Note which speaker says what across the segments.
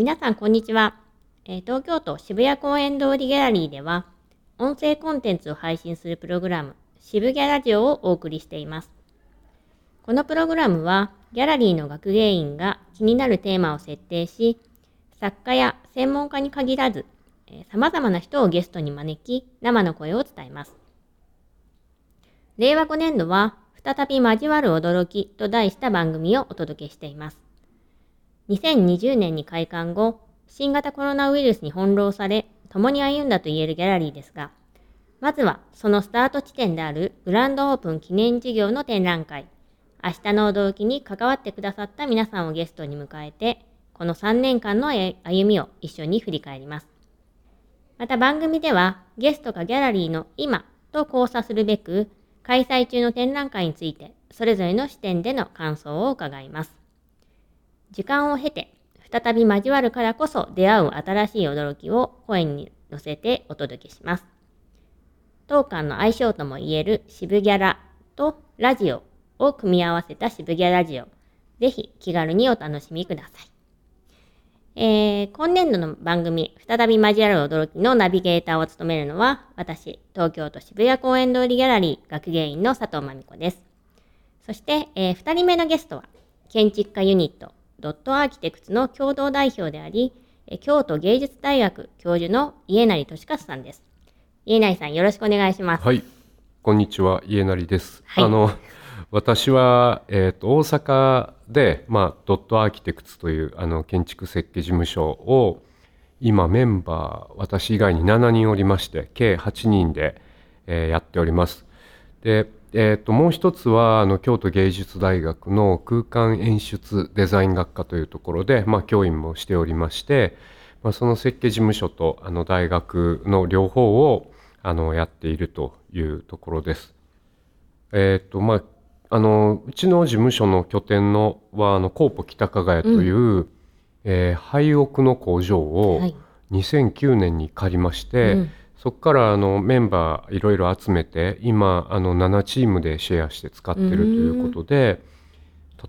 Speaker 1: 皆さんこんにちは、え東京都渋谷公園通りギャラリーでは音声コンテンツを配信するプログラム渋ギャラジオをお送りしています。このプログラムはギャラリーの学芸員が気になるテーマを設定し作家や専門家に限らずさまざまな人をゲストに招き生の声を伝えます。令和5年度は再び交わる驚きと題した番組をお届けしています。2020年に開館後、新型コロナウイルスに翻弄され、共に歩んだと言えるギャラリーですが、まずはそのスタート地点であるグランドオープン記念事業の展覧会、明日の驚きに関わってくださった皆さんをゲストに迎えて、この3年間の歩みを一緒に振り返ります。また番組ではゲストがギャラリーの今と交差するべく、開催中の展覧会について、それぞれの視点での感想を伺います。時間を経て再び交わるからこそ出会う新しい驚きを声に乗せてお届けします。当館の相性ともいえる渋ギャラとラジオを組み合わせた渋ギャラジオ。ぜひ気軽にお楽しみください。えー、今年度の番組、再び交わる驚きのナビゲーターを務めるのは、私、東京都渋谷公園通りギャラリー学芸員の佐藤真美子です。そして、えー、2人目のゲストは、建築家ユニット、ドットアーキテクツの共同代表であり、京都芸術大学教授の家成俊勝さんです。家成さんよろしくお願いします。
Speaker 2: はい、こんにちは家成です。はい、あの私はえっ、ー、と大阪でまあドットアーキテクツというあの建築設計事務所を今メンバー私以外に7人おりまして計8人で、えー、やっております。でえー、ともう一つはあの京都芸術大学の空間演出デザイン学科というところで、まあ、教員もしておりまして、まあ、その設計事務所とあの大学の両方をあのやっているというところです。えーとまあ、あのうちの事務所の拠点のはあのコーポ北加賀谷という、うん、えー、廃屋の工場を2009年に借りまして、うんそこからあのメンバーいろいろ集めて今あの7チームでシェアして使ってるということで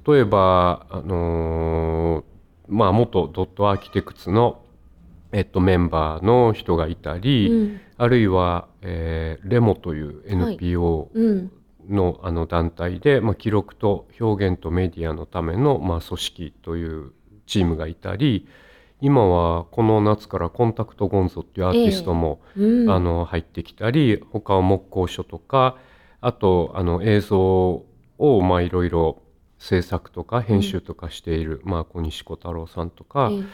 Speaker 2: 例えばあのー、まあ元ドットアーキテクツのえっとメンバーの人がいたり、うん、あるいは、えー、レモという NPO の,、あの団体で、まあ、記録と表現とメディアのための、まあ、組織というチームがいたり今はこの夏からコンタクトゴンゾっていうアーティストも、えーうん、あの入ってきたり他は木工所とかあとあの映像をまあいろいろ制作とか編集とかしている、うん、まあ、小西小太郎さんとか、えー、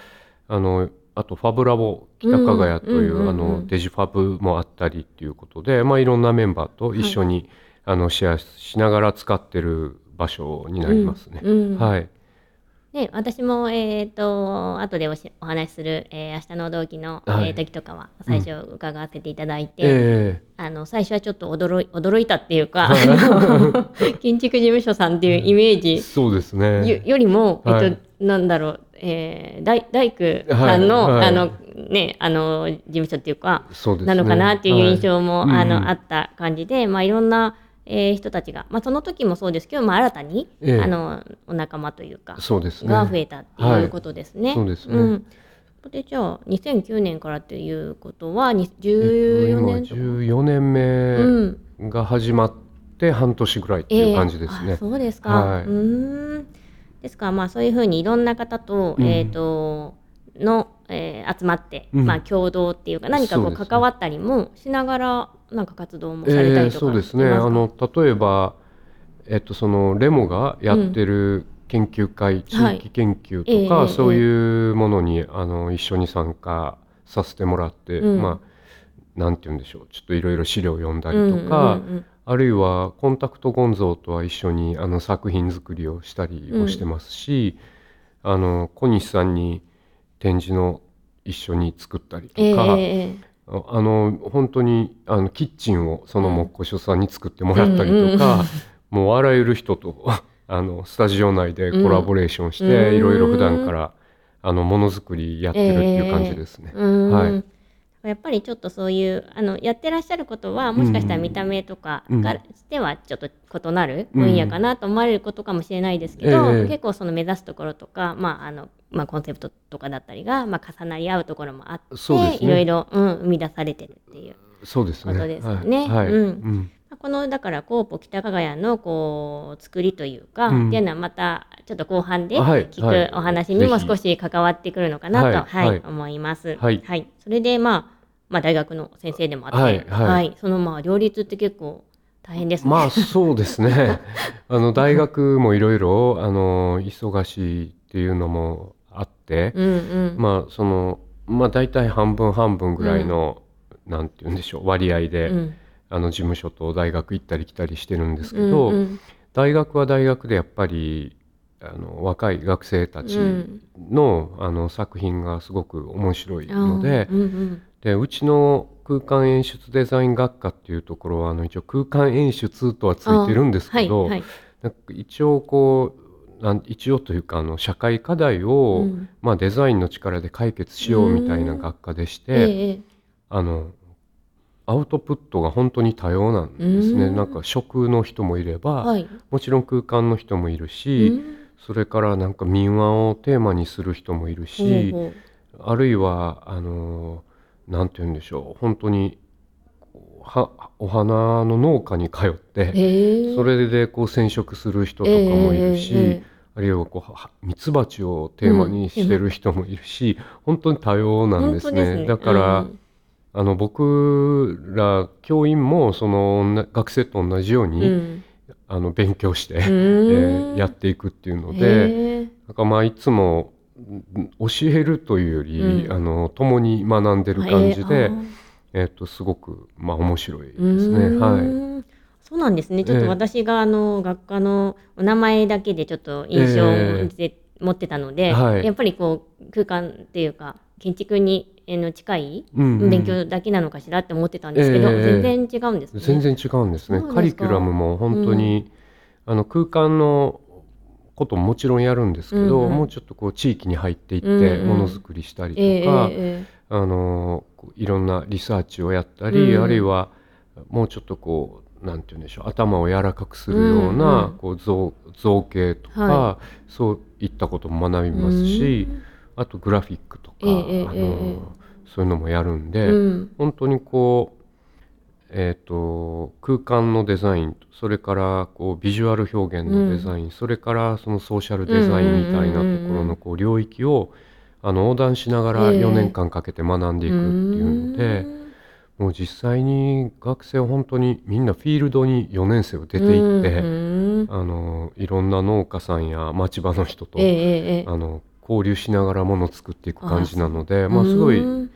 Speaker 2: あのあとファブラボ北加賀谷というあのデジファブもあったりっていうことで、まあ、いろんなメンバーと一緒に、はい、あのシェアしながら使ってる場所になりますね。
Speaker 1: うん、
Speaker 2: はい
Speaker 1: で私も、えーと後でおお話しする、えー、明日の同期の、はい、えー、時とかは最初伺わせていただいて、
Speaker 2: うん。え
Speaker 1: ー、あの最初はちょっと驚い驚いたっていうか 建築事務所さんっていうイメージ、
Speaker 2: そうですね。
Speaker 1: よりも、えーとなんだろう、えー、大大工さんの,、
Speaker 2: はい。はい。
Speaker 1: あのね、あの事務所っていうか
Speaker 2: そうね、
Speaker 1: なのかなっていう印象も、
Speaker 2: はいうん。
Speaker 1: あのあった感じで、まあ、いろんなえー、人たちが、まあ、その時もそうですけど、まあ、新たに、
Speaker 2: ええ。
Speaker 1: あのお仲間というか
Speaker 2: そうですね。
Speaker 1: が増えたっていうことですね。
Speaker 2: そうですね。
Speaker 1: ん、でじゃあ2009年からっていうことはに
Speaker 2: えっと
Speaker 1: 14
Speaker 2: 今
Speaker 1: 年とか、
Speaker 2: 14年
Speaker 1: うん。
Speaker 2: 目が始まって半年ぐらいっていう感じですね。
Speaker 1: ええあそうですか。
Speaker 2: はい。う
Speaker 1: ーん。ですからまあそういうふうにいろんな方と、
Speaker 2: うん。
Speaker 1: えっ、との、えー集まって、
Speaker 2: うん。
Speaker 1: まあ共同っていうか何かこう関わったりもしながらなんか活動もされた
Speaker 2: ええ
Speaker 1: りとか
Speaker 2: そうですね。あの例えば、えっと、そのレモがやってる研究会、地域研究とか、
Speaker 1: ええ
Speaker 2: そういうものにあの一緒に参加させてもらって、
Speaker 1: うん。
Speaker 2: まあなんて言うんでしょう。ちょっといろいろ資料を読んだりとか、
Speaker 1: うんうんうん
Speaker 2: あるいはコンタクトゴンゾーとは一緒にあの作品作りをしたりもしてますし、あの小西さんに展示の一緒に作ったりとか、
Speaker 1: ええええ
Speaker 2: ああの本当にあのキッチンをその木工所さんに作ってもらったりとか、もうあらゆる人と あのスタジオ内でコラボレーションして、
Speaker 1: うん。
Speaker 2: いろいろ普段からあのものづくりやってるっていう感じですね。
Speaker 1: うーん。
Speaker 2: はい。
Speaker 1: やっぱりちょっとそういうあのやってらっしゃることはもしかしたら見た目とか
Speaker 2: うん。
Speaker 1: がしてはちょっと異なる分野かなと思われることかもしれないですけど、
Speaker 2: ええ。
Speaker 1: 結構その目指すところとか、まあ、あのまあ、コンセプトとかだったりが、まあ、重なり合うところもあって、いろいろ、うん、生み出されてるっていう。
Speaker 2: そうですね。
Speaker 1: ことですよね。
Speaker 2: はい。はい。
Speaker 1: うん。
Speaker 2: うん。
Speaker 1: まあこのだからコーポ北加賀屋のこう作りというか、
Speaker 2: うん。
Speaker 1: っていうのはまたちょっと後半で
Speaker 2: はい。
Speaker 1: 聞
Speaker 2: はい。
Speaker 1: くお話にも少し関わってくるのかなと、
Speaker 2: はい。
Speaker 1: はい
Speaker 2: はい。
Speaker 1: 思います。
Speaker 2: はい。
Speaker 1: それでまあまあ大学の先生でもあって、
Speaker 2: はい。はい。
Speaker 1: そのまあ両立って結構大変ですね。
Speaker 2: まあそうですね。あの大学もいろいろあの忙しいっていうのも
Speaker 1: うんうん。
Speaker 2: まあそのまあ大体半分半分ぐらいの、なんて言うんでしょう割合で、
Speaker 1: うん。
Speaker 2: あの事務所と大学行ったり来たりしてるんですけど、
Speaker 1: うんうん。
Speaker 2: 大学は大学でやっぱりあの若い学生たちの,、あの作品がすごく面白いので,、
Speaker 1: うんうん。
Speaker 2: でうちの空間演出デザイン学科っていうところはあの一応空間演出とはついてるんですけど、
Speaker 1: はいはい。
Speaker 2: なんか一応こう一応というかあの社会課題を、
Speaker 1: うん。
Speaker 2: まあ、デザインの力で解決しようみたいな学科でして、
Speaker 1: ええ
Speaker 2: あのアウトプットが本当に多様なんですね。
Speaker 1: うん。
Speaker 2: なんか食の人もいれば、
Speaker 1: はい。
Speaker 2: もちろん空間の人もいる
Speaker 1: う
Speaker 2: し、
Speaker 1: ん。
Speaker 2: それからなんか民話をテーマにする人もいるし、あるいはあのなんて言うんでしょう。本当にお花の農家に通って、
Speaker 1: へえ
Speaker 2: それでこう染色する人とかもいるし、
Speaker 1: ええええ
Speaker 2: あるいはこうはミツバチをテーマにしてる人もいるし、本当に多様なんですね。
Speaker 1: すね。
Speaker 2: だから、
Speaker 1: うん。
Speaker 2: あの僕ら教員もその学生と同じように、
Speaker 1: うん。
Speaker 2: あの勉強して、
Speaker 1: う
Speaker 2: え
Speaker 1: ーん。
Speaker 2: ーやっていくっていうので、なんかまあいつもん教えるというより、
Speaker 1: うん。
Speaker 2: あの共に学んでる感じで、
Speaker 1: へえあー
Speaker 2: えっとすごくまあ面白いです
Speaker 1: う
Speaker 2: ね。はい。
Speaker 1: そうなんですね。ちょっ
Speaker 2: ええ
Speaker 1: と私があの学科のお名前だけでちょっと印象をで持ってたので、
Speaker 2: はい。
Speaker 1: やっぱりこう空間っていうか建築にあの近い勉強だけなのかしらって思ってたんですけど、
Speaker 2: ええ。
Speaker 1: 全然違うんですね。
Speaker 2: 全然違うんですね。カリキュラムも本当に、あの空間のことももちろんやるんですけど、もうちょっとこう地域に入っていってものづくりしたりとか、あのいろんなリサーチをやったり、
Speaker 1: うん。
Speaker 2: あるいはもうちょっとこうなんて言うんでしょう頭を柔らかくするよう
Speaker 1: うん
Speaker 2: な、
Speaker 1: うん。
Speaker 2: こう造造形とか、
Speaker 1: は
Speaker 2: そういったことも学び
Speaker 1: え
Speaker 2: ますし、
Speaker 1: うん。
Speaker 2: あとグラフィックとか、
Speaker 1: ええええ
Speaker 2: あの
Speaker 1: ええ
Speaker 2: そういうのもやるんで、
Speaker 1: うん。
Speaker 2: 本当にこう、えー、と空間のデザインそれからこうビジュアル表現のデザイン、それからそのソーシャルデザインみたいなところのこう領域をあの横断しながら
Speaker 1: ええ。
Speaker 2: 4年間かけて学んでいくっていうので、もう実際に学生は本当にみんなフィールドに4年生を出ていって、
Speaker 1: うん
Speaker 2: あのいろんな農家さんや町場の人と、
Speaker 1: ええええええ。
Speaker 2: あの交流しながらものを作っていく感じなのでまあ、すごい
Speaker 1: うん。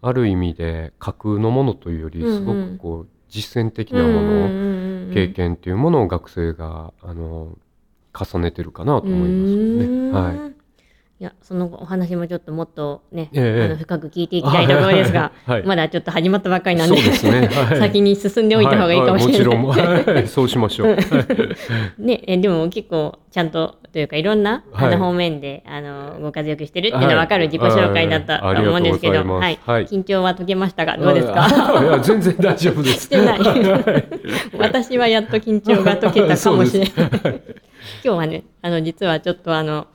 Speaker 2: ある意味で架空のものというよりすごくこう実践的なもの、経験っていうものを学生があの重ねてるかなと思いますよね。はい
Speaker 1: いやそのお話もちょっともっとね、
Speaker 2: ええ。
Speaker 1: あの深く聞いていきたいところですが、
Speaker 2: はい。
Speaker 1: まだちょっと始まったばっかりなんで
Speaker 2: すね。はい。
Speaker 1: 先に進んでおいた方がいいかもしれない。
Speaker 2: はい。そうしましょう。
Speaker 1: ね、えでも結構ちゃんとというかいろんな、方面であのご活躍してるっていうのは分かる自己紹介だったと思うんですけど、
Speaker 2: はい。
Speaker 1: 緊張は解けましたがどうですか？
Speaker 2: あいや全然大丈夫です。
Speaker 1: してない。私はやっと緊張が解けたかもしれない。今日はねあの実はちょっとあの、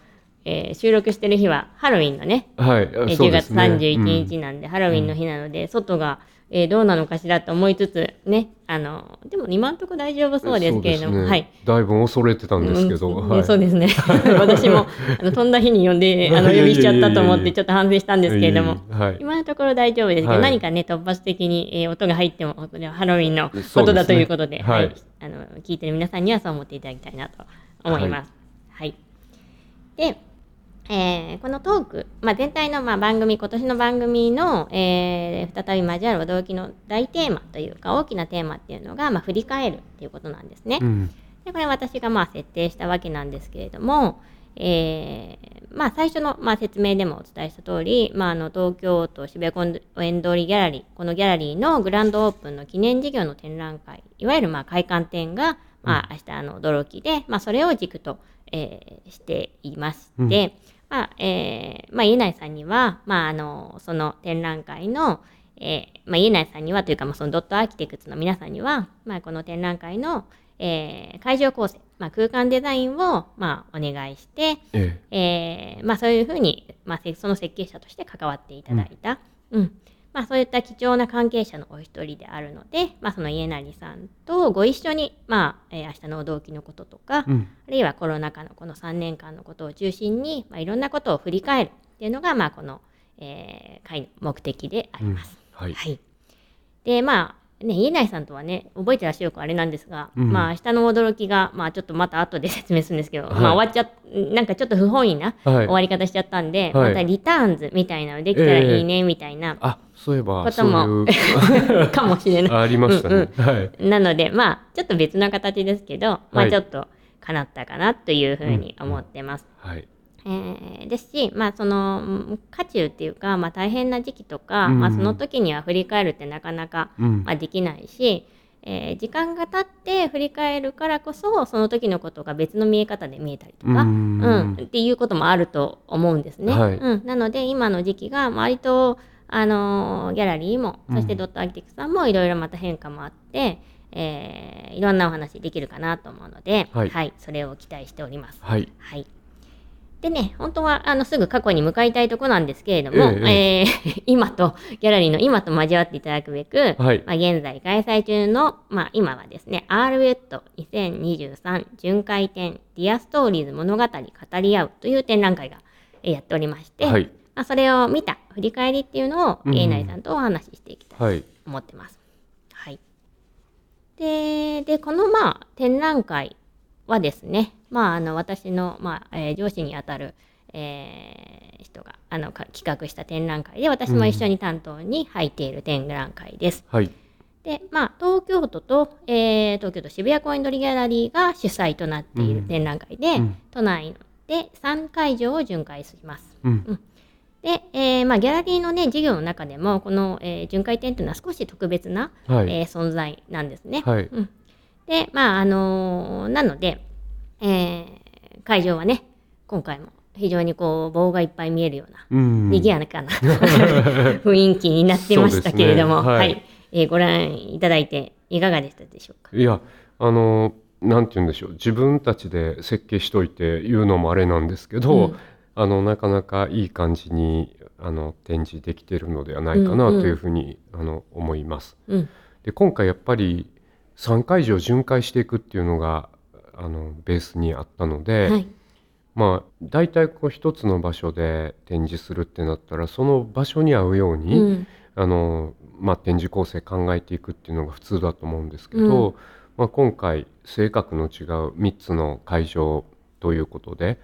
Speaker 1: えー収録してる日はハロウィンのね。
Speaker 2: はい、
Speaker 1: えー10月
Speaker 2: そうですね。
Speaker 1: 31日なんで、ハロウィンの日なので、外が、えーどうなのかしらと思いつつねあのでも今んとこ大丈夫そうですけれども、
Speaker 2: ね。
Speaker 1: はい。
Speaker 2: だいぶ恐れてたんですけど、
Speaker 1: うん
Speaker 2: はい、
Speaker 1: そうですね。私もあの飛んだ日に呼んで あの呼びしちゃったと思ってちょっと反省したんですけれども。
Speaker 2: はい、
Speaker 1: 今のところ大丈夫ですけど、
Speaker 2: はい。
Speaker 1: 何かね突発的に、えー音が入ってもこれはハロウィンのことだということで
Speaker 2: はい。
Speaker 1: あの聞いてる皆さんにはそう思っていただきたいなと思います。はい、で、えーこのトーク、まあ、全体のまあ番組今年の番組の、えー再び交わる驚きの大テーマというか大きなテーマっていうのが、まあ、振り返るっていうことなんですね。
Speaker 2: うん、
Speaker 1: でこれ私がまあ設定したわけなんですけれども、えーまあ、最初のまあ説明でもお伝えした通り、まあ、あの東京都渋谷公園通りギャラリーこのギャラリーのグランドオープンの記念事業の展覧会いわゆるまあ開館展が、まあ、明日あの驚きで、まあ、それを軸と、えーしていまして、
Speaker 2: うん
Speaker 1: まあえーまあ、家内さんには、まあ、あのその展覧会の、えーまあ、家内さんにはというか、まあ、そのドットアーキテクツの皆さんには、まあ、この展覧会の、えー会場構成、まあ、空間デザインを、まあ、お願いして、
Speaker 2: え。
Speaker 1: えーまあ、そういうふうに、まあ、せその設計者として関わっていただいた、うんまあ、そういった貴重な関係者のお一人であるので、まあ、その家成さんとご一緒に、まあえー明日の動機のこととか、
Speaker 2: えうん
Speaker 1: あるいはコロナ禍のこの3年間のことを中心に、まあ、いろんなことを振り返るっていうのが、まあ、この、えー会の目的であります。
Speaker 2: はい
Speaker 1: はい。で、まあ、ね、家内さんとはね、覚えてらっしゃるかあれなんですが、
Speaker 2: うん。
Speaker 1: まあ、明日の驚きが、まあ、ちょっとまた後で 説明するんですけど、
Speaker 2: はい。
Speaker 1: まあ、終わっちゃっ、なんかちょっと不本意な
Speaker 2: はい。
Speaker 1: 終わり方しちゃったんで、
Speaker 2: はい。
Speaker 1: またリターンズみたいなのできたらいいね、みたいな、
Speaker 2: あそういえば
Speaker 1: ことも
Speaker 2: そういう
Speaker 1: かもしれない。
Speaker 2: ありましたね、はい。
Speaker 1: なので、まあ、ちょっと別な形ですけど、まあ、
Speaker 2: はい。
Speaker 1: ちょっと叶ったかなというふうに思ってます。
Speaker 2: はい
Speaker 1: えーですし、まあ、そのうん渦中っていうか、まあ、大変な時期とか、
Speaker 2: うん。
Speaker 1: まあ、その時には振り返るってなかなか、
Speaker 2: うん。
Speaker 1: まあ、できないし、えー時間が経って振り返るからこそその時のことが別の見え方で見えたりとか、
Speaker 2: う
Speaker 1: うんんっていうこともあると思うんですね。
Speaker 2: はい。
Speaker 1: うん、なので今の時期が割と、あのーギャラリーもそしてドットアーキテクトさんもいろいろまた変化もあって、えーいろんなお話できるかなと思うので、
Speaker 2: はい。
Speaker 1: それを期待しております。
Speaker 2: はい。
Speaker 1: はい。でね、本当はあのすぐ過去に向かいたいとこなんですけれども、
Speaker 2: え
Speaker 1: えー 今と、ギャラリーの今と交わっていただくべく、
Speaker 2: はい。
Speaker 1: まあ、現在開催中の、まあ、今はですね、RWET2023 巡回展 Dear Stories 物語語り合うという展覧会がえーやっておりまして、
Speaker 2: はい。
Speaker 1: まあ、それを見た振り返りっていうのを、
Speaker 2: うん。
Speaker 1: えー内さんとお話ししていきたい
Speaker 2: はい。
Speaker 1: と思ってます。はい。で、でこのまあ展覧会はですね、まあ、あの私の、まあえー上司にあたる、えー人があのか企画した展覧会で私も一緒に担当に入っている展覧会です。
Speaker 2: はい。
Speaker 1: で、まあ、東京都と、えー東京都渋谷公園通りギャラリーが主催となっている展覧会で、
Speaker 2: うん。
Speaker 1: 都内で3会場を巡回します。
Speaker 2: うん。
Speaker 1: で、えーまあ、ギャラリーのね、事業の中でも、この、えー巡回展というのは少し特別な、
Speaker 2: はい。
Speaker 1: えー存在なんですね。
Speaker 2: はい。
Speaker 1: うん、で、まあ、あのーなので、えー会場はね、今回も非常にこう、棒がいっぱい見えるような、
Speaker 2: うん。
Speaker 1: 賑やかな 雰囲気になってましたけれども、
Speaker 2: ね。はい。
Speaker 1: はい、えーご覧いただいていかがでしたでしょうか？
Speaker 2: いやあのなんて言うんでしょう。自分たちで設計しといて言うのもあれなんですけど、
Speaker 1: うん。
Speaker 2: あのなかなかいい感じにあの展示できているのではないかな
Speaker 1: うんうん。
Speaker 2: というふうに、あの思います。
Speaker 1: うん、
Speaker 2: で今回やっぱり3会場巡回していくっていうのがあのベースにあったので、
Speaker 1: はい、
Speaker 2: まあ大体こう一つの場所で展示するってなったらその場所に合うように、
Speaker 1: うん、
Speaker 2: あのまあ、展示構成考えていくっていうのが普通だと思うんですけど、
Speaker 1: うん。
Speaker 2: まあ、今回性格の違う3つの会場ということで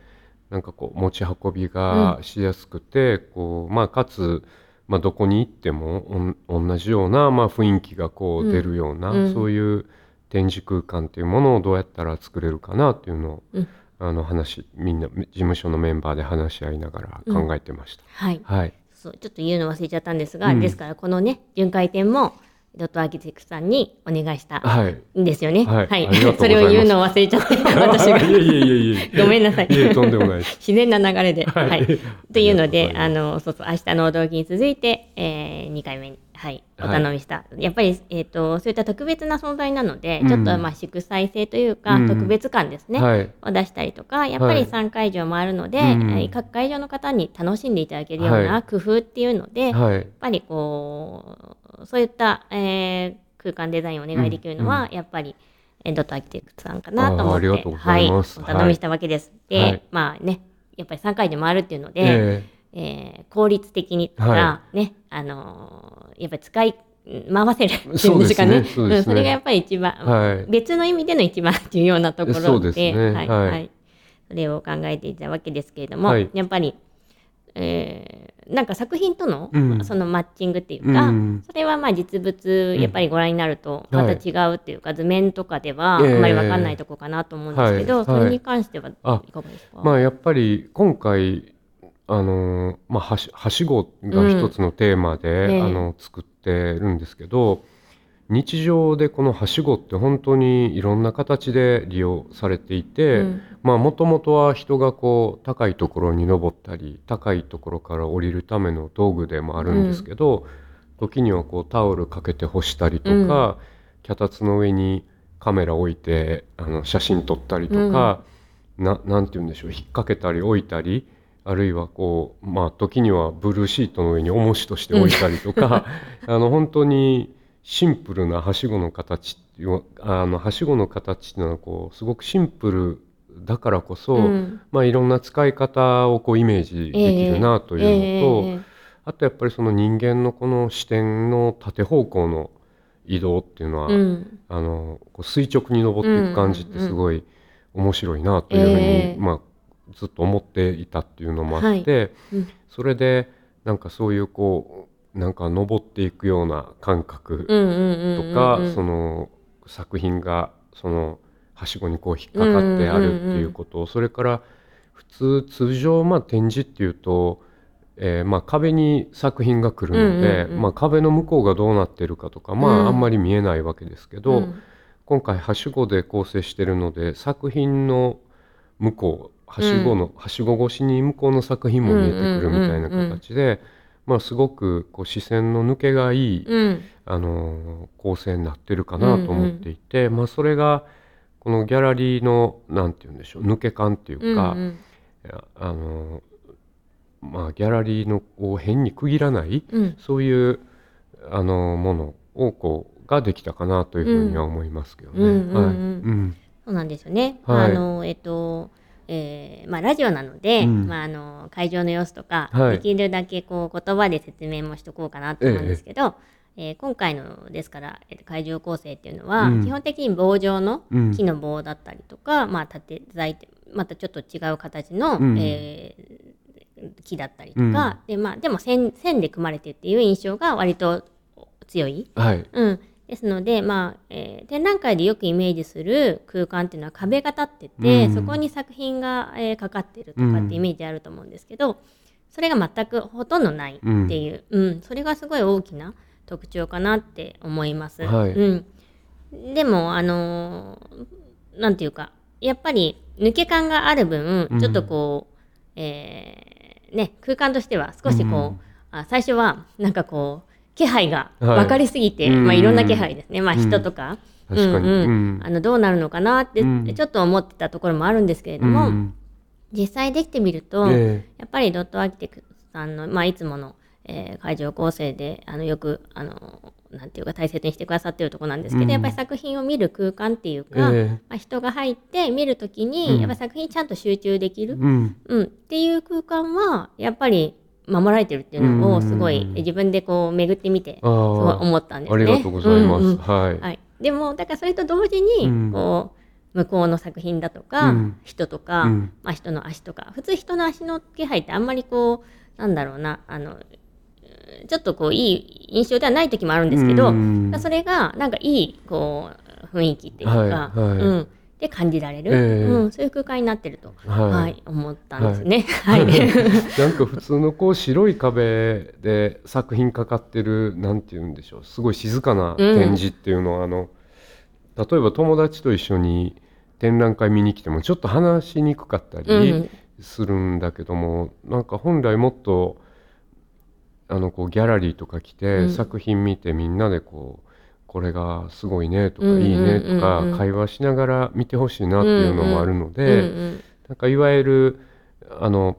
Speaker 2: なんかこう持ち運びがしやすくて、こうまあ、かつ、まあ、どこに行ってもおん同じような、まあ、雰囲気がこ
Speaker 1: う
Speaker 2: うん出るような、
Speaker 1: うん。
Speaker 2: そういう展示空間っていうものをどうやったら作れるかなっていうのを、
Speaker 1: うん。
Speaker 2: あの話みんな事務所のメンバーで話し合いながら考えてました。
Speaker 1: はい。
Speaker 2: はい、
Speaker 1: そうちょっと言うの忘れちゃったんですが、
Speaker 2: うん。
Speaker 1: ですからこのね巡回展もドットアーキテクトさんにお願いした
Speaker 2: はい
Speaker 1: んですよね。
Speaker 2: はい
Speaker 1: はい
Speaker 2: ありがとうご
Speaker 1: それを言うのを忘れちゃって私が
Speaker 2: いやいやいやいや
Speaker 1: ごめんなさい
Speaker 2: いえとんでもない。
Speaker 1: 自然な流れで。は。
Speaker 2: はいい
Speaker 1: というのであのそうそう明日の驚きに続いて、え2回目に、はい、お
Speaker 2: はい。
Speaker 1: 頼みした、やっぱり、えー、とそういった特別な存在なので、
Speaker 2: うん。
Speaker 1: ちょっとまあ祝祭性というか、
Speaker 2: うん。
Speaker 1: 特別感ですね。
Speaker 2: はい。
Speaker 1: を出したりとかやっぱり
Speaker 2: はい。
Speaker 1: 3会場もあるので、
Speaker 2: うん。
Speaker 1: えー各会場の方に楽しんでいただけるよう
Speaker 2: は
Speaker 1: ない。工夫っていうので、やっ
Speaker 2: はい
Speaker 1: ぱりこうそういった、えー空間デザインをお願いできるのは、やっぱりえードットアーキテクトさんかなと思ってはい、お頼みしたわけです。で、
Speaker 2: はい。
Speaker 1: まあねやっぱり3回で回るっていうので、
Speaker 2: え
Speaker 1: えー効率的にとか、
Speaker 2: は
Speaker 1: ねあのーやっぱり使い回せるっていうんですか
Speaker 2: ね
Speaker 1: ね。
Speaker 2: そね。
Speaker 1: んそれがやっぱり一番、
Speaker 2: はい。
Speaker 1: 別の意味での一番重要なところで
Speaker 2: ですね。
Speaker 1: はい
Speaker 2: はい。
Speaker 1: はい。それを考えていたわけですけれども、
Speaker 2: はい。
Speaker 1: やっぱり、えーなんか作品との、
Speaker 2: うん。
Speaker 1: そのマッチングっていうか、
Speaker 2: うん。
Speaker 1: それはまあ実物やっぱりご覧になると
Speaker 2: うん
Speaker 1: また違うっていうか、図面とかではあ
Speaker 2: ええ
Speaker 1: んまり分かんないとこかなと思うんですけど、
Speaker 2: はい。
Speaker 1: それに関してはい
Speaker 2: あ
Speaker 1: かがですか、
Speaker 2: まあやっぱり今回あのーまあはしはしごが一つのテーマで、
Speaker 1: うんええ。
Speaker 2: あの作ってるんですけど、日常でこのはしごって本当にいろんな形で利用されていて、
Speaker 1: うん。
Speaker 2: まあもともとは人がこう高いところに登ったり高いところから降りるための道具でもあるんですけど、時にはこうタオルかけて干したりとか、脚立の上にカメラ置いてあの写真撮ったりとか、ななんて言うんでしょう引っ掛けたり置いたりあるいはこうまあ時にはブルーシートの上に重しとして置いたりとか、あの本当にシンプルなはしごの形っていうあのはしごの形っていうのはこうすごくシンプルだからこそ、
Speaker 1: うん。
Speaker 2: まあ、いろんな使い方をこうイメージできるなというのと、
Speaker 1: ええ
Speaker 2: あとやっぱりその人間のこの視点の縦方向の移動っていうのは、
Speaker 1: うん。
Speaker 2: あのこう垂直に登っていく感じってすごい面白いなというふうに、
Speaker 1: ええ。
Speaker 2: まあ、ずっと思っていたっていうのもあって、
Speaker 1: うん。
Speaker 2: それでなんかそういうこうなんか登っていくような感覚とか、
Speaker 1: うん
Speaker 2: その作品がそのはしごにこう引っかかってあるっていうこと、それから普通通常まあ展示っていうと、えーまあ壁に作品が来るので、
Speaker 1: うんうんうん
Speaker 2: まあ、壁の向こうがどうなってるかとか、ま
Speaker 1: うん。
Speaker 2: ああんまり見えないわけですけど、
Speaker 1: うん。
Speaker 2: 今回はしごで構成してるので作品の向こうはしごの、はしご越しに向こうの作品も見えてくるみたいな形で、まあすごくこう視線の抜けがいい、
Speaker 1: うん。
Speaker 2: あの構成になってるかなと思っていて、まあそれがこのギャラリーのなんて言うんでしょう抜け感っていうか、
Speaker 1: うんうん。
Speaker 2: あのまあギャラリーのを変に区切らない
Speaker 1: うん。
Speaker 2: そういうあのものをこうができたかなというふうには思いますけどね。
Speaker 1: そうなんですよね。
Speaker 2: はい。
Speaker 1: あのえっと、えーまあラジオなので、
Speaker 2: うん。
Speaker 1: まああの会場の様子とか、
Speaker 2: はい。
Speaker 1: できるだけこう言葉で説明もしとこうかなと思うんですけど、えー今回のですから、えっと会場構成っていうのは、
Speaker 2: うん。
Speaker 1: 基本的に棒状の
Speaker 2: うん。
Speaker 1: 木の棒だったりとか、まあ縦材ってまたちょっと違う形の、
Speaker 2: うん。
Speaker 1: えー木だったりとか、でまあでも線線で組まれてるっていう印象が割と強い。
Speaker 2: はい。
Speaker 1: うん、ですので、まあえー展覧会でよくイメージする空間っていうのは壁が立ってて、
Speaker 2: うん。
Speaker 1: そこに作品が、えーかかってるとかってイメージあると思うんですけど、それが全くほとんどないっていう、うん。それがすごい大きな特徴かなって思います。
Speaker 2: はい。
Speaker 1: うん、でもあのーなんていうかやっぱり抜け感がある分、
Speaker 2: うん。
Speaker 1: ちょっとこう、えーね、空間としては少しこう、あ最初はなんかこう気配が
Speaker 2: はい。
Speaker 1: 分かりすぎて、
Speaker 2: うん。
Speaker 1: まあ、いろんな気配ですね、まあ、
Speaker 2: うん。
Speaker 1: 人とか、
Speaker 2: 確かに。
Speaker 1: うんうん。
Speaker 2: うん。
Speaker 1: あのどうなるのかなって
Speaker 2: うん。
Speaker 1: ちょっと思ってたところもあるんですけれども、
Speaker 2: うん。
Speaker 1: 実際できてみると、
Speaker 2: え
Speaker 1: やっぱりドットアーキテクトさんの、まあ、いつもの、えー会場構成であのよくあのなんていうか大切にしてくださってるところなんですけど、
Speaker 2: うん。
Speaker 1: やっぱり作品を見る空間っていう
Speaker 2: え
Speaker 1: か、
Speaker 2: え
Speaker 1: まあ、人が入って見るときに、
Speaker 2: うん。
Speaker 1: やっぱり作品にちゃんと集中できる、
Speaker 2: うん。
Speaker 1: うん、っていう空間はやっぱり守られてるっていうのをすごい
Speaker 2: うん
Speaker 1: 自分でこう巡ってみて
Speaker 2: あ
Speaker 1: すごい
Speaker 2: あ
Speaker 1: 思ったんですね。
Speaker 2: ありがとうございます。
Speaker 1: うんうん
Speaker 2: はい。
Speaker 1: はい、でもだからそれと同時
Speaker 2: うん。
Speaker 1: にこう向こうの作品だとか、
Speaker 2: うん。
Speaker 1: 人とか、
Speaker 2: うん。
Speaker 1: まあ、人の足とか普通人の足の気配ってあんまりこうなんだろうなあのうんちょっとこういい印象ではない時もあるんですけど、
Speaker 2: うん。
Speaker 1: それがなんかいいこう雰囲気っていうか、
Speaker 2: はいはい。
Speaker 1: うん、で感じられる、
Speaker 2: ええ。
Speaker 1: うん、そういう空間になってると、
Speaker 2: はい。
Speaker 1: はい思ったんですね。はい、
Speaker 2: なんか普通のこう白い壁で作品かかってるなんて言うんでしょう。すごい静かな展示っていうのは、あの例えば友達と一緒に展覧会見に来てもちょっと話しにくかった
Speaker 1: う
Speaker 2: り
Speaker 1: ん。
Speaker 2: するんだけども、なんか本来もっとあのこうギャラリーとか来て、
Speaker 1: うん。
Speaker 2: 作品見てみんなでこうこれがすごいねとか、いいねとか会話しながら見てほしいなっていうのもあるので。なんかいわゆるあの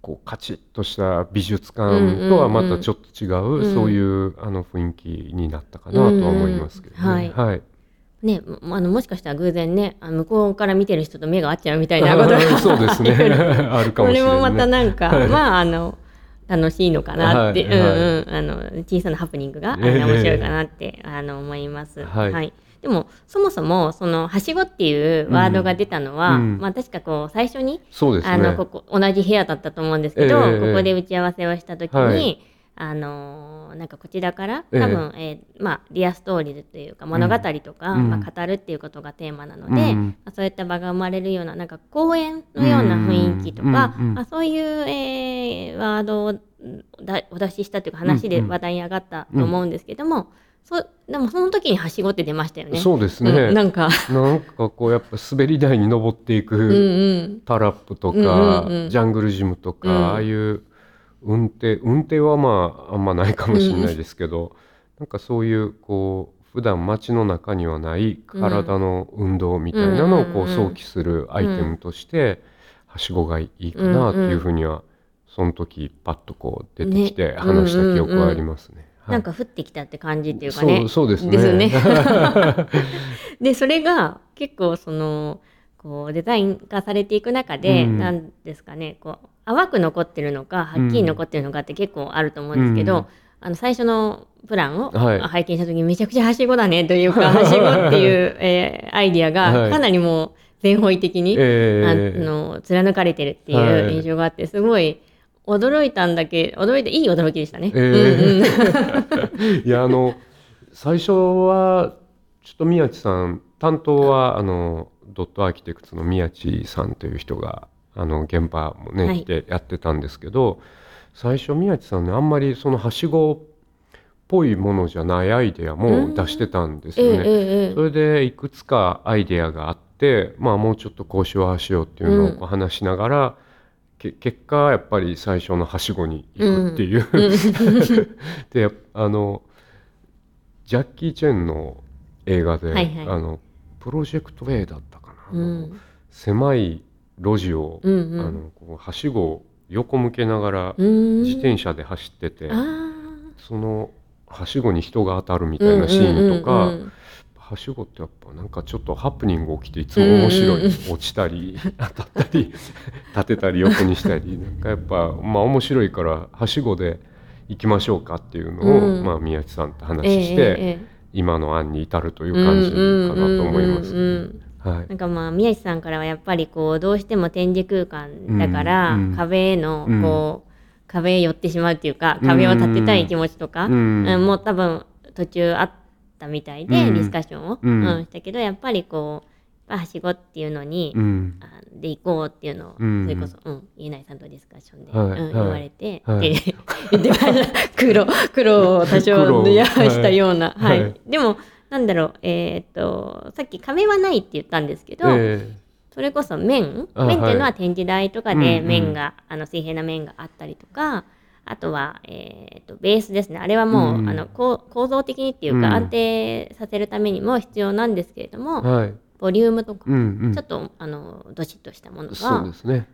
Speaker 2: こうカチッとした美術館とはまたちょっと違う、
Speaker 1: うん
Speaker 2: そういうあの雰囲気になったかなとは思いますけどね。はい。
Speaker 1: ね、もあのもしかしたら偶然ねあの向こうから見てる人と目が合っちゃうみたいなことが
Speaker 2: そうですね。あるか
Speaker 1: これ
Speaker 2: もしれない、ね。
Speaker 1: もまたなんか、
Speaker 2: はい
Speaker 1: まああの楽しいのかなって、
Speaker 2: はいはい。
Speaker 1: うんうん、あの小さなハプニングが、あの
Speaker 2: ええ。
Speaker 1: 面白いかなってあの思います。
Speaker 2: はい。
Speaker 1: でもそもそもそのはしごっていうワードが出たのは、
Speaker 2: うん
Speaker 1: まあ確かこう最初に、
Speaker 2: そうですね。
Speaker 1: あのここ同じ部屋だったと思うんですけど、
Speaker 2: ええ。
Speaker 1: ここで打ち合わせをした時に、
Speaker 2: はい
Speaker 1: あのなんかこちらから
Speaker 2: ええ。
Speaker 1: 多分、えーまあ、リアストーリーズというか物語とか、
Speaker 2: うん。
Speaker 1: まあ、語るっていうことがテーマなので、
Speaker 2: うん。
Speaker 1: まあ、そういった場が生まれるようななんか公演のような雰囲気とか、
Speaker 2: うんうん
Speaker 1: まあ、そういう、えーワードをだお出ししたというか話で話題に上がったと思うんですけども、そうでもその時にはしごって出ましたよね。
Speaker 2: そうですね。
Speaker 1: う んなんか、
Speaker 2: なんかこうやっぱ滑り台に登っていく、タラップとか、
Speaker 1: うんうんうん。
Speaker 2: ジャングルジムとか、
Speaker 1: うん。
Speaker 2: ああいう運転運転はまああんまないかもしれないですけど、なんかそういうこう普段街の中にはない体の運動みたいなのをこう想起するアイテムとしてはしごがいいかなっていうふうにはその時パッとこう出てきて話した記憶はありますね。はい
Speaker 1: なんか降ってきたって感じっていうかね。
Speaker 2: そうそうですね。
Speaker 1: でね。でそれが結構そのこうデザイン化されていく中で、
Speaker 2: うん
Speaker 1: なんですかねこう淡く残ってるのかはっきり残ってるのかって結構あると思うんですけど、
Speaker 2: うん。
Speaker 1: あの最初のプランを
Speaker 2: はい。
Speaker 1: 拝見した時にめちゃくちゃはしごだねというか はしごっていう、えーアイディア
Speaker 2: はい。
Speaker 1: がかなりもう全方位的に、
Speaker 2: え
Speaker 1: あ
Speaker 2: ー
Speaker 1: の貫かれてるってい
Speaker 2: は
Speaker 1: う
Speaker 2: い。
Speaker 1: 印象があってすごい驚いたんだけ驚いていい驚きでしたね。
Speaker 2: いやあの最初はちょっと宮地さん担当はあのドットアーキテクツの宮地さんという人があの現場もね、
Speaker 1: はい。
Speaker 2: 来てやってたんですけど最初宮地さんねあんまりそのはしごっぽいものじゃないアイデアも出してたんですよね。
Speaker 1: ええええええ。
Speaker 2: それでいくつかアイデアがあって、まあ、もうちょっとこうしようしようっていうのを話しながら、け結果やっぱり最初のはしごに行くっていう、であのジャッキー・チェンの映画で、
Speaker 1: はいはい。
Speaker 2: あのプロジェクト A だったかな、
Speaker 1: うん。
Speaker 2: 狭い路地を、
Speaker 1: うんうん。
Speaker 2: あのこうはしごを横向けながら
Speaker 1: うん。
Speaker 2: 自転車で走ってて、
Speaker 1: あ
Speaker 2: そのはしごに人が当たるみたいなシーンとか。
Speaker 1: うんうんうんうん
Speaker 2: はしごってやっぱなんかちょっとハプニング起きていつも面白い、
Speaker 1: うんうん
Speaker 2: 落ちたり 当たったり 立てたり横にしたりなんかやっぱまあ面白いからはしごで行きましょうかっていうのを、
Speaker 1: うん。
Speaker 2: まあ宮地さんと話
Speaker 1: ええ
Speaker 2: して、
Speaker 1: ええ
Speaker 2: 今の案に至るという感じかなと思います、
Speaker 1: うんうんうんうん
Speaker 2: はい。
Speaker 1: なんかまあ宮地さんからはやっぱりこうどうしても展示空間だから、
Speaker 2: うんうん。
Speaker 1: 壁への
Speaker 2: うん。
Speaker 1: こう、壁へ寄ってしまうっていうか壁を立てたい気持ちとか、
Speaker 2: うん
Speaker 1: うん。もう多分途中あったみたいで、
Speaker 2: うん。
Speaker 1: ディスカッションを、
Speaker 2: うん。
Speaker 1: うんしたけどやっぱりこうはしごっていうのに、
Speaker 2: うん。
Speaker 1: あで行こうっていうのを、
Speaker 2: うん。
Speaker 1: それこそ、うん、家内さんとディスカッションで、
Speaker 2: はい。はい。
Speaker 1: うん言われて、
Speaker 2: はい。
Speaker 1: で苦労苦労を多
Speaker 2: 苦
Speaker 1: 少
Speaker 2: 労
Speaker 1: やしたような、は
Speaker 2: はいい。
Speaker 1: でもなんだろうえーっとさっき壁はないって言ったんですけど、
Speaker 2: え
Speaker 1: それこそ面
Speaker 2: あ
Speaker 1: 面っていうの
Speaker 2: は
Speaker 1: はい。展示台とか
Speaker 2: うんうん。
Speaker 1: で面が、あの水平な面があったりとかあとは、えー、とベースですね。あれはもう、
Speaker 2: うん
Speaker 1: あの構構造的にっていうか、
Speaker 2: うん。
Speaker 1: 安定させるためにも必要なんですけれども、
Speaker 2: はい。
Speaker 1: ボリュームとか、
Speaker 2: うんうん。
Speaker 1: ちょっとあのどしっとしたものが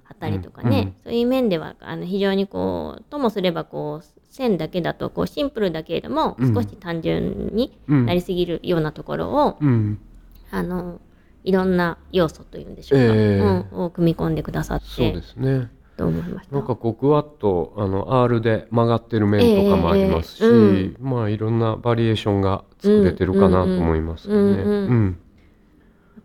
Speaker 1: あったりとかね、そういう面ではあの非常にこうともすればこう線だけだとこうシンプルだけれども、
Speaker 2: うん。
Speaker 1: 少し単純に
Speaker 2: うん
Speaker 1: なりすぎるようなところを、
Speaker 2: うん。
Speaker 1: あのいろんな要素というんでしょうか、
Speaker 2: ええ。
Speaker 1: うん、を組み込んでくださっ
Speaker 2: そう
Speaker 1: て
Speaker 2: ですね。
Speaker 1: と思いました。
Speaker 2: なんかこうグワッとあの R で曲がってる面とかもありますし、
Speaker 1: ええええ
Speaker 2: まあいろんなバリエーションが作れてるかなと思いますよね。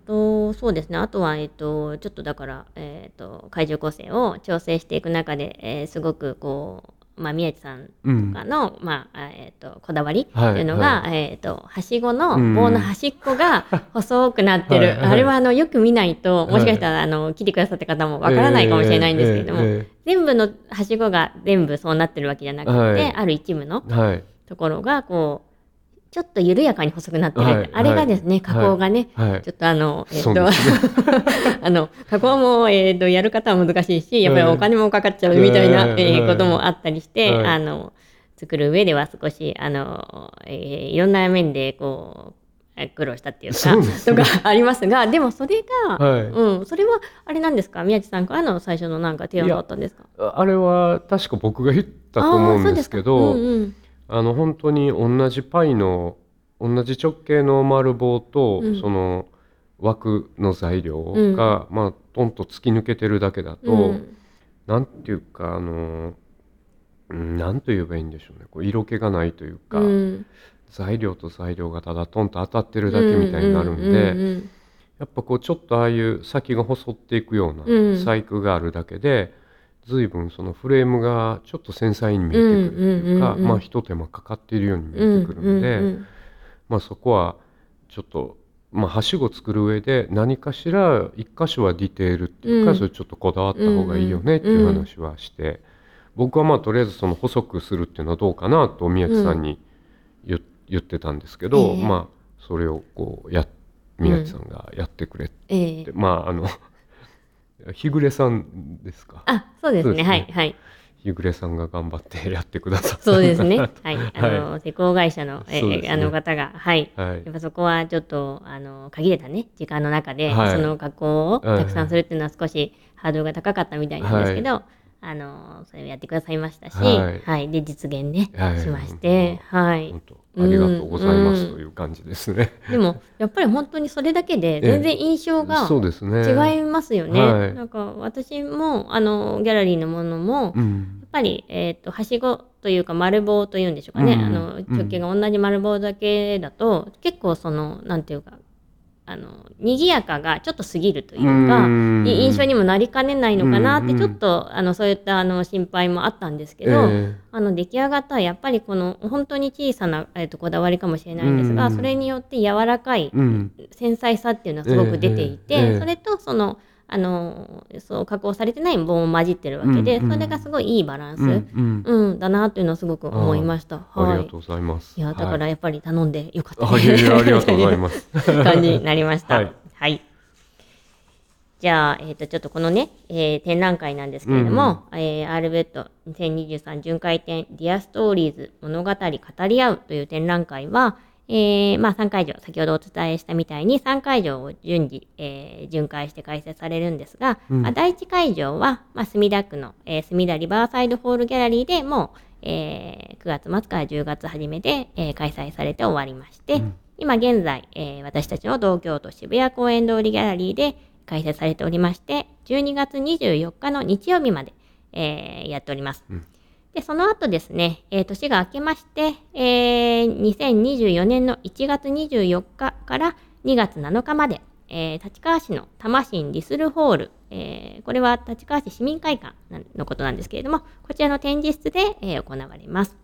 Speaker 1: とそうですね。あとは、えっとちょっとだから、えっと会場構成を調整していく中で、えーすごくこう、まあ、宮地さん
Speaker 2: うん
Speaker 1: とかの、まあえっとこだわりって
Speaker 2: はい。
Speaker 1: いうのが、
Speaker 2: は
Speaker 1: えっとはしごの
Speaker 2: うん。
Speaker 1: 棒の端っこが細くなってる、
Speaker 2: はいはい。
Speaker 1: あれはあのよく見ないともしかしたら、あの聞いてくださった方もわからないかもしれないんですけれども、
Speaker 2: えええ
Speaker 1: 全部のはしごが全部そうなってるわけじゃなくて、
Speaker 2: はい。
Speaker 1: ある一部のところがこうちょっと緩やかに細くなってる、
Speaker 2: はい
Speaker 1: あれがですね、
Speaker 2: はい。
Speaker 1: 加工がね、
Speaker 2: はい。
Speaker 1: ちょっとあの、えっ、と、
Speaker 2: そうです
Speaker 1: あの、加工も、えっ、と、やる方は難しいし、やっぱりお金もかかっちゃうみたいな、
Speaker 2: はい。
Speaker 1: えーこともあったりして、
Speaker 2: はい。
Speaker 1: あの、作る上では少し、あの、えーいろんな面で、こう、え苦労したっていうか、
Speaker 2: ね。
Speaker 1: とかありますが、でもそれが、
Speaker 2: はい。
Speaker 1: うん、それは、あれなんですか？宮地さんか？らの最初のなんか提案だったんですか？
Speaker 2: あれは確か僕が言ったと思うんですけど
Speaker 1: うんうん
Speaker 2: あの本当に同じパイの同じ直径の丸棒と、
Speaker 1: うん。
Speaker 2: その枠の材料が、まあトンと突き抜けてるだけだと、
Speaker 1: うん。
Speaker 2: なんていうかあのうんなんと言えばいいんでしょうね。こう色気がないというか、
Speaker 1: うん。
Speaker 2: 材料と材料がただトンと当たってるだけみたいになるんで、
Speaker 1: うんうん。
Speaker 2: やっぱこうちょっとああいう先が細っていくような
Speaker 1: うん。
Speaker 2: 細工があるだけで、随分そのフレームがちょっと繊細に見えてくるっていうか、
Speaker 1: うんうんうんうん
Speaker 2: まあ一手間かかっているように見
Speaker 1: うん
Speaker 2: えてくるんで、
Speaker 1: うんうん
Speaker 2: まあそこはちょっと、まあ、はしご作る上で何かしら一箇所はディテールっていうか、
Speaker 1: うん。
Speaker 2: それちょっとこだわった方がいいよねっていう話はして、僕はまあとりあえずその細くするっていうのはどうかなと宮地さんに言,、言ってたんですけど、
Speaker 1: ええ。
Speaker 2: まあそれをこうや宮地さんがやってくれって、
Speaker 1: ええ。
Speaker 2: まああの日暮さんですか？
Speaker 1: あ、そうですね。
Speaker 2: ね。
Speaker 1: はい、はい。
Speaker 2: 日暮さんが頑張ってやってくださった
Speaker 1: そうですね。はい。
Speaker 2: な
Speaker 1: あの、施工会社の、え
Speaker 2: ね。
Speaker 1: あの方が、はい。
Speaker 2: はい。
Speaker 1: やっぱそこはちょっと、あの、限れたね、時間の中で、
Speaker 2: はい。
Speaker 1: その加工を
Speaker 2: はい。
Speaker 1: たくさんするっていうのは少しハードルが高かったみたいなんですけど、あの、それをやってくださいましたし、
Speaker 2: はい。
Speaker 1: はい。で、実現ね、
Speaker 2: はい。
Speaker 1: しまして、はい
Speaker 2: ありがとうございます
Speaker 1: うん
Speaker 2: という感じですね。
Speaker 1: でも、やっぱり本当にそれだけで、全然印象が。違いますよね。
Speaker 2: はい
Speaker 1: なんか、私も、あの、ギャラリーのものも、
Speaker 2: うん。
Speaker 1: やっぱり、えー、とはしごというか丸棒というんでしょうかね、
Speaker 2: うん
Speaker 1: あの直径が同じ丸棒だけだと、結構そのなんていうかあの賑やかがちょっと過ぎるというか、印象にもなりかねないのかなって
Speaker 2: うん。
Speaker 1: ちょっと、あのそういったあの心配もあったんですけど、
Speaker 2: え
Speaker 1: あの出来上がったやっぱりこの本当に小さな、えー、とこだわりかもしれないんですが、
Speaker 2: うん。
Speaker 1: それによって柔らかい。繊細さっていうのはすごく出ていて、
Speaker 2: ええええ。
Speaker 1: それとそのあのそう加工されてない棒も混じってるわけで、
Speaker 2: うんうん
Speaker 1: それがすごいいいバランス、
Speaker 2: うんうん
Speaker 1: うん、だなというのをすごく思いました。はい。
Speaker 2: ありがとうございます。
Speaker 1: いや、だからやっぱり頼んでよかった
Speaker 2: はい。ありがとうございます。
Speaker 1: 感じになりました。
Speaker 2: は
Speaker 1: はいい。じゃあ、えっ、と、ちょっとこのね、えー展覧会なんですけれども、えー、アール・ブリュット2023巡回展、ディアストーリーズ物語語り合うという展覧会は、えーまあ、3会場、先ほどお伝えしたみたいに3会場を順次、えー巡回して開催されるんですが、
Speaker 2: うん。
Speaker 1: まあ、第1会場は、まあ、墨田区の、えー墨田リバーサイドホールギャラリーでもう、えー9月末から10月初めで、えー開催されて終わりまして、
Speaker 2: うん。
Speaker 1: 今現在、えー私たちの東京都渋谷公園通りギャラリーで開催されておりまして、12月24日の日曜日まで、えーやっております。
Speaker 2: うん
Speaker 1: で、その後ですね、えー年が明けまして、えー2024年の1月24日から2月7日まで、えー立川市の多摩市リスルホール、えーこれは立川市市民会館のことなんですけれども、こちらの展示室で、えー行われます。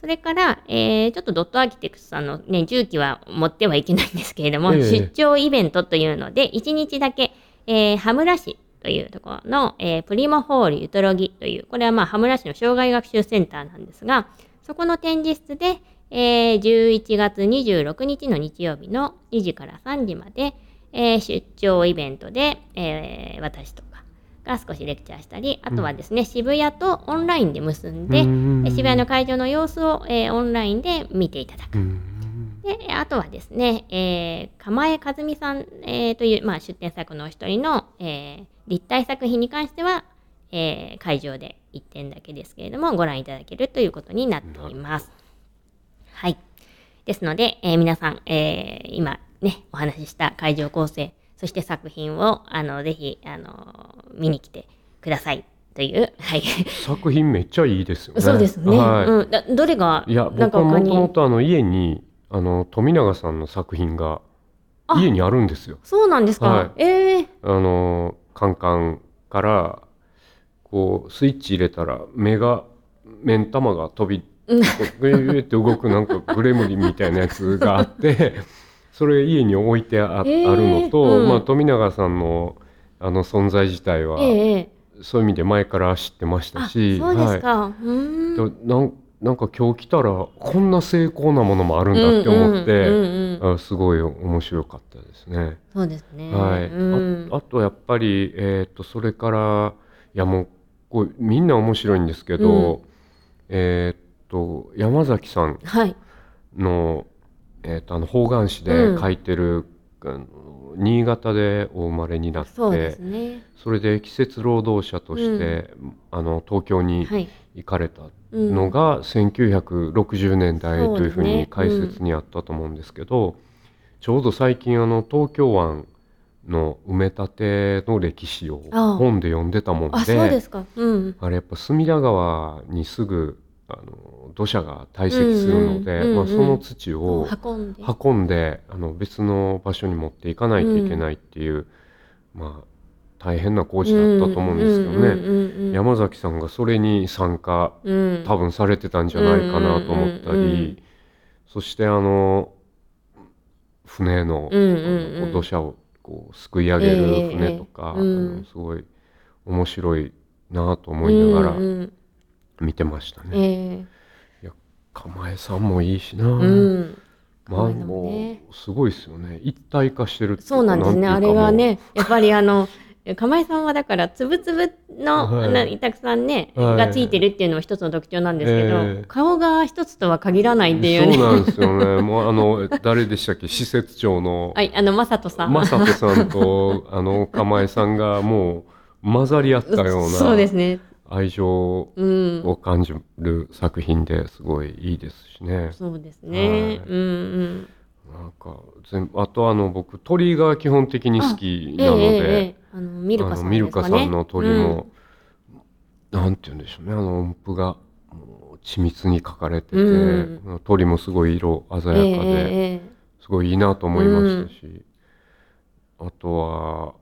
Speaker 1: それから、えーちょっとドットアーキテクスさんのね、重機は持ってはいけないんですけれども、
Speaker 2: ええ
Speaker 1: 出張イベントというので、1日だけ、えー羽村市というところの、えープリモホールゆとろぎという、これはまあ羽村市の障害学習センターなんですが、そこの展示室で、えー11月26日の日曜日の2時から3時まで、えー出張イベントで、えー私とかが少しレクチャーしたり、あとはですね、渋谷とオンラインで結んで、
Speaker 2: うん
Speaker 1: え渋谷の会場の様子を、えーオンラインで見ていただく。
Speaker 2: うん。
Speaker 1: で、あとはですね、えー、釜江和美さん、えーという、まあ、出展作のお一人の、えー立体作品に関しては、えー会場で1点だけですけれども、ご覧いただけるということになっています。はい。ですので、えー皆さん、えー今ね、お話しした会場構成、そして作品を、あの、ぜひ、あの、見に来てください。という、はい。
Speaker 2: 作品めっちゃいいですよね。
Speaker 1: そうですね。
Speaker 2: はい
Speaker 1: うん、だどれが、
Speaker 2: いや、
Speaker 1: なん
Speaker 2: 僕はもともとあの家に、あの、富永さんの作品が
Speaker 1: あ
Speaker 2: 家にあるんですよ。
Speaker 1: そうなんですか。
Speaker 2: はい
Speaker 1: ええ
Speaker 2: あの、カンカンから、こう、スイッチ入れたら、目が、目ん玉が飛び、グイグイって動くなんかグレムリンみたいなやつがあって、それ家に置いてあ,、
Speaker 1: えー
Speaker 2: あるのと、
Speaker 1: うん
Speaker 2: まあ、富永さんのあの存在自体は、
Speaker 1: ええええ
Speaker 2: そういう意味で前から知ってました
Speaker 1: あ、
Speaker 2: し、
Speaker 1: そうです
Speaker 2: はい
Speaker 1: か。うーん。
Speaker 2: でなんなんか今日来たらこんな精巧なものもあるんだって思って、
Speaker 1: うんうんうんうん
Speaker 2: あすごい面白かったですね。
Speaker 1: そうですね。
Speaker 2: はい、
Speaker 1: うん
Speaker 2: ああとやっぱり、えー、とそれからいやもうこうみんな面白いんですけど、えー、と山崎さん
Speaker 1: はい。
Speaker 2: の,、えー、とあの方眼紙
Speaker 1: うん
Speaker 2: で書いてる、あの新潟でお生まれになって
Speaker 1: そね。
Speaker 2: それで季節労働者として、あの東京に
Speaker 1: はい。
Speaker 2: 行かれた
Speaker 1: うん
Speaker 2: のが1960年代というふうに解説にあったと思うんですけど、ちょうど最近あの東京湾の埋め立ての歴史を本で読んでたもん
Speaker 1: あ、
Speaker 2: で。あれやっぱ隅田川にすぐあの土砂が堆積するので、まあ、その土を
Speaker 1: 運んで。
Speaker 2: 運んであの別の場所に持っていかないといけないっていう、まあ大変な工事だったと思うんですけどね、
Speaker 1: ね
Speaker 2: 山崎さんがそれに参加
Speaker 1: うん、
Speaker 2: 多分されてたんじゃないかなと思ったり、
Speaker 1: うんうんうんうん。
Speaker 2: そしてあの船の,、土砂をこうすくい上げる船とか、
Speaker 1: ええ。ええうん。
Speaker 2: あのすごい面白いなと思いながら
Speaker 1: うんうん
Speaker 2: 見てましたね。
Speaker 1: え
Speaker 2: 釜江さんもいいしな、
Speaker 1: えうん。
Speaker 2: まあ
Speaker 1: も
Speaker 2: うすごいですよね。一体化してる
Speaker 1: そうなんですね。あれがね、やっぱりあの、釜井さんはだからつぶつぶの、
Speaker 2: はい
Speaker 1: なたくさんね、
Speaker 2: はい
Speaker 1: がついてるっていうのも一つの特徴なんですけど、
Speaker 2: ええ
Speaker 1: 顔が一つとは限らないっていうね。
Speaker 2: そうなんですよね。もうあの誰でしたっけ？施設長の
Speaker 1: はい、あの、まさとさん。
Speaker 2: 正人さんと あの釜井さんがもう混ざり合ったよう
Speaker 1: そうで
Speaker 2: な
Speaker 1: すね。
Speaker 2: 愛情
Speaker 1: うん。
Speaker 2: を感じる作品ですごいいいですしね。
Speaker 1: そうですね。
Speaker 2: はい
Speaker 1: うんうん。
Speaker 2: なんか全部あとあの僕鳥が基本的に好き
Speaker 1: ええ
Speaker 2: なので、
Speaker 1: あの、ミルカさん
Speaker 2: のミルカさんの鳥も、なんて言うんでしょうね。あの音符がもう緻密に書かれてて、
Speaker 1: うん。
Speaker 2: 鳥もすごい色鮮
Speaker 1: うん、
Speaker 2: やかで、
Speaker 1: ええええ
Speaker 2: すごいいいなと思いましたし、あとは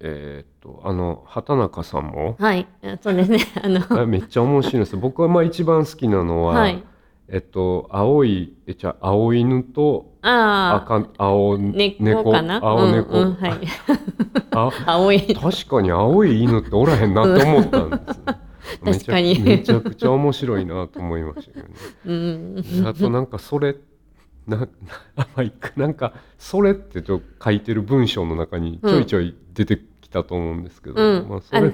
Speaker 2: えーっとあの畑中さんも
Speaker 1: はい、あそうですね。あの、
Speaker 2: あめっちゃ面白いです。僕はまあ一番好きなのは、
Speaker 1: はい。
Speaker 2: えっと青いえじゃあ青犬と
Speaker 1: ああ、
Speaker 2: 赤青
Speaker 1: 猫かな？
Speaker 2: 青猫、
Speaker 1: うんうんはい。
Speaker 2: あ
Speaker 1: 青い。
Speaker 2: 確かに青い犬っておらへんなって思ったんですね。めちゃ
Speaker 1: 確かに
Speaker 2: めちゃくちゃ面白いなと思いましたけどね。
Speaker 1: うん。
Speaker 2: あとなんかそれなななんかそれってと書いてる文章の中にちょいちょい出てきたと思うんですけど、
Speaker 1: うん
Speaker 2: まあそれ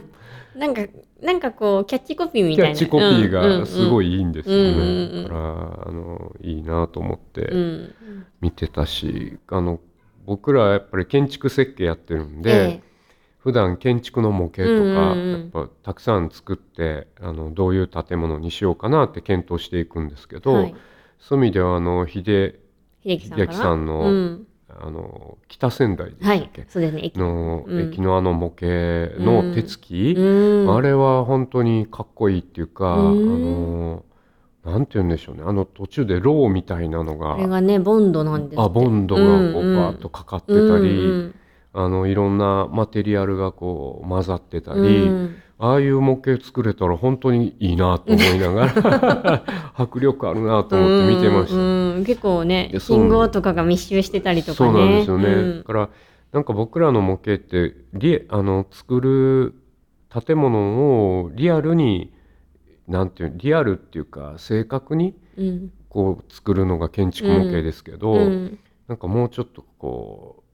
Speaker 1: なんか、なんかこう、キャッチコピーみたいな。
Speaker 2: キャッチコピーがすご
Speaker 1: い。
Speaker 2: いいいんですよ
Speaker 1: うんうんうん
Speaker 2: ね。だからあのいいなと思って
Speaker 1: うん。
Speaker 2: 見てたし、あの僕らやっぱり建築設計やってるんで。
Speaker 1: え
Speaker 2: 普段建築の模型とか、
Speaker 1: うんうんうん
Speaker 2: やっぱたくさん作ってあのどういう建物にしようかなって検討していくんですけど、
Speaker 1: えはい。
Speaker 2: そういう意味ではあの秀
Speaker 1: 秀樹さん
Speaker 2: の
Speaker 1: うん。
Speaker 2: あの北仙台でした
Speaker 1: はい。
Speaker 2: っけ、。
Speaker 1: そうですね。駅。
Speaker 2: の
Speaker 1: うん。
Speaker 2: 駅のあの模型の手つき、
Speaker 1: うん。
Speaker 2: あれは本当にかっこいいっていうか、
Speaker 1: うん。
Speaker 2: あのなんて言うんでしょうね。あの途中でローみたいなのが
Speaker 1: これがね、ボンドなんです
Speaker 2: あボンドがこうバーッとかかってたり、あのいろんなマテリアルがこう混ざってたり、
Speaker 1: うん
Speaker 2: ああいう模型作れたら本当にいいなと思いながら 迫力あるなと思って見てました。
Speaker 1: うんうん結構ね信号とかが密集してたりとか
Speaker 2: そう
Speaker 1: ね
Speaker 2: なんですよね。
Speaker 1: うん。
Speaker 2: だからなんか僕らの模型ってリあの作る建物をリアルになんていうリアルっていうか正確に
Speaker 1: うん。
Speaker 2: こう作るのが建築模型ですけど、
Speaker 1: うん。
Speaker 2: なんかもうちょっとこう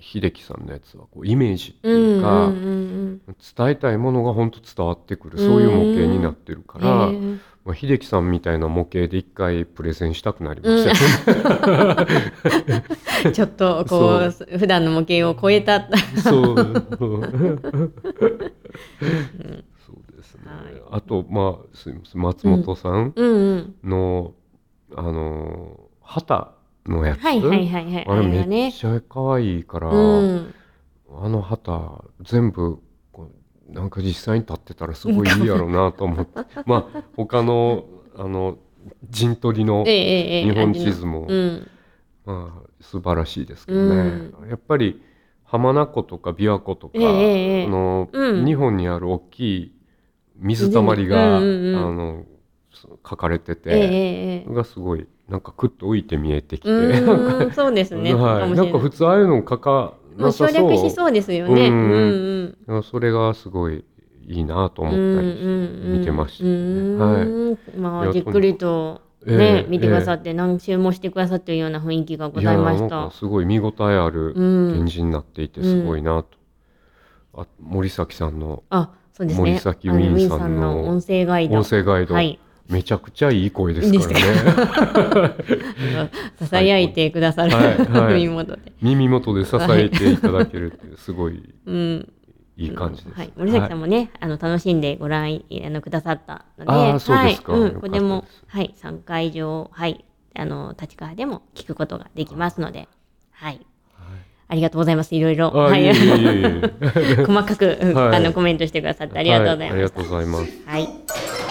Speaker 2: 秀樹さんのやつはこうイメージって
Speaker 1: うん
Speaker 2: いうか、
Speaker 1: うんうん。
Speaker 2: 伝えたいものが本当伝わってくるそういう模型になってるか
Speaker 1: うん。
Speaker 2: ら、
Speaker 1: へえ
Speaker 2: まあ、秀樹さんみたいな模型で一回プレゼンしたくなりましたよね。
Speaker 1: ちょっとこう普段の模型を超えた。
Speaker 2: そう。そうですね。
Speaker 1: はい。
Speaker 2: あとまあすいません。松本さん
Speaker 1: うん。うん
Speaker 2: の、あの旗のやつ、
Speaker 1: はいはいはいはい。
Speaker 2: あれめっちゃ可愛いから、
Speaker 1: うん。
Speaker 2: あの旗全部なんか実際に立ってたらすごいいいやろうなと思って。まあ他のあの陣取りの
Speaker 1: ええええええ
Speaker 2: 日本地図も
Speaker 1: うん。
Speaker 2: まあ、素晴らしいですけどね、
Speaker 1: う
Speaker 2: やっぱり浜名湖とか琵琶湖とか、の
Speaker 1: うん。
Speaker 2: 日本にある大きい水たまりが、
Speaker 1: うんうんうん
Speaker 2: あの書かれてて、
Speaker 1: ええええええ。
Speaker 2: がすごいなんかクッと浮いて見えてきて、
Speaker 1: そうですね。
Speaker 2: はい、な。んか普通ああいうの書か
Speaker 1: も
Speaker 2: な
Speaker 1: う。省
Speaker 2: さそう
Speaker 1: 略しそうですよね。
Speaker 2: う
Speaker 1: うんんうん。
Speaker 2: いやそれがすごいいいなと思ったりして見てました
Speaker 1: う
Speaker 2: ね。はい。
Speaker 1: ん。まあじっくりと
Speaker 2: ええ
Speaker 1: ね見てくださって何周もしてくださってるような雰囲気がございました。
Speaker 2: かすごい見応えある
Speaker 1: うん。
Speaker 2: 展示になっていてすごいなと。あ森崎さんの
Speaker 1: あそうですね。
Speaker 2: 森崎ウィンさんの
Speaker 1: 音声ガイド。
Speaker 2: 音声ガイド、
Speaker 1: はい
Speaker 2: めちゃくちゃいい声ですからね。
Speaker 1: ささやい。てくださる、
Speaker 2: はい。は い
Speaker 1: 耳元で。
Speaker 2: 耳元で支えていただけるっていうすごい
Speaker 1: うん。
Speaker 2: いい感じです。
Speaker 1: はい、森崎さん
Speaker 2: も、
Speaker 1: もね、あの楽しんでご覧いあのくださったので、
Speaker 2: あーそうですか。
Speaker 1: はい、これでも、はい、3会場、はい、あの立川でも聞くことができますので、はい、ありがとうございます。いろいろ、
Speaker 2: あ、、
Speaker 1: はい。細かく、あのコメントしてくださってありがとうございました。
Speaker 2: はありがとうございます。
Speaker 1: はい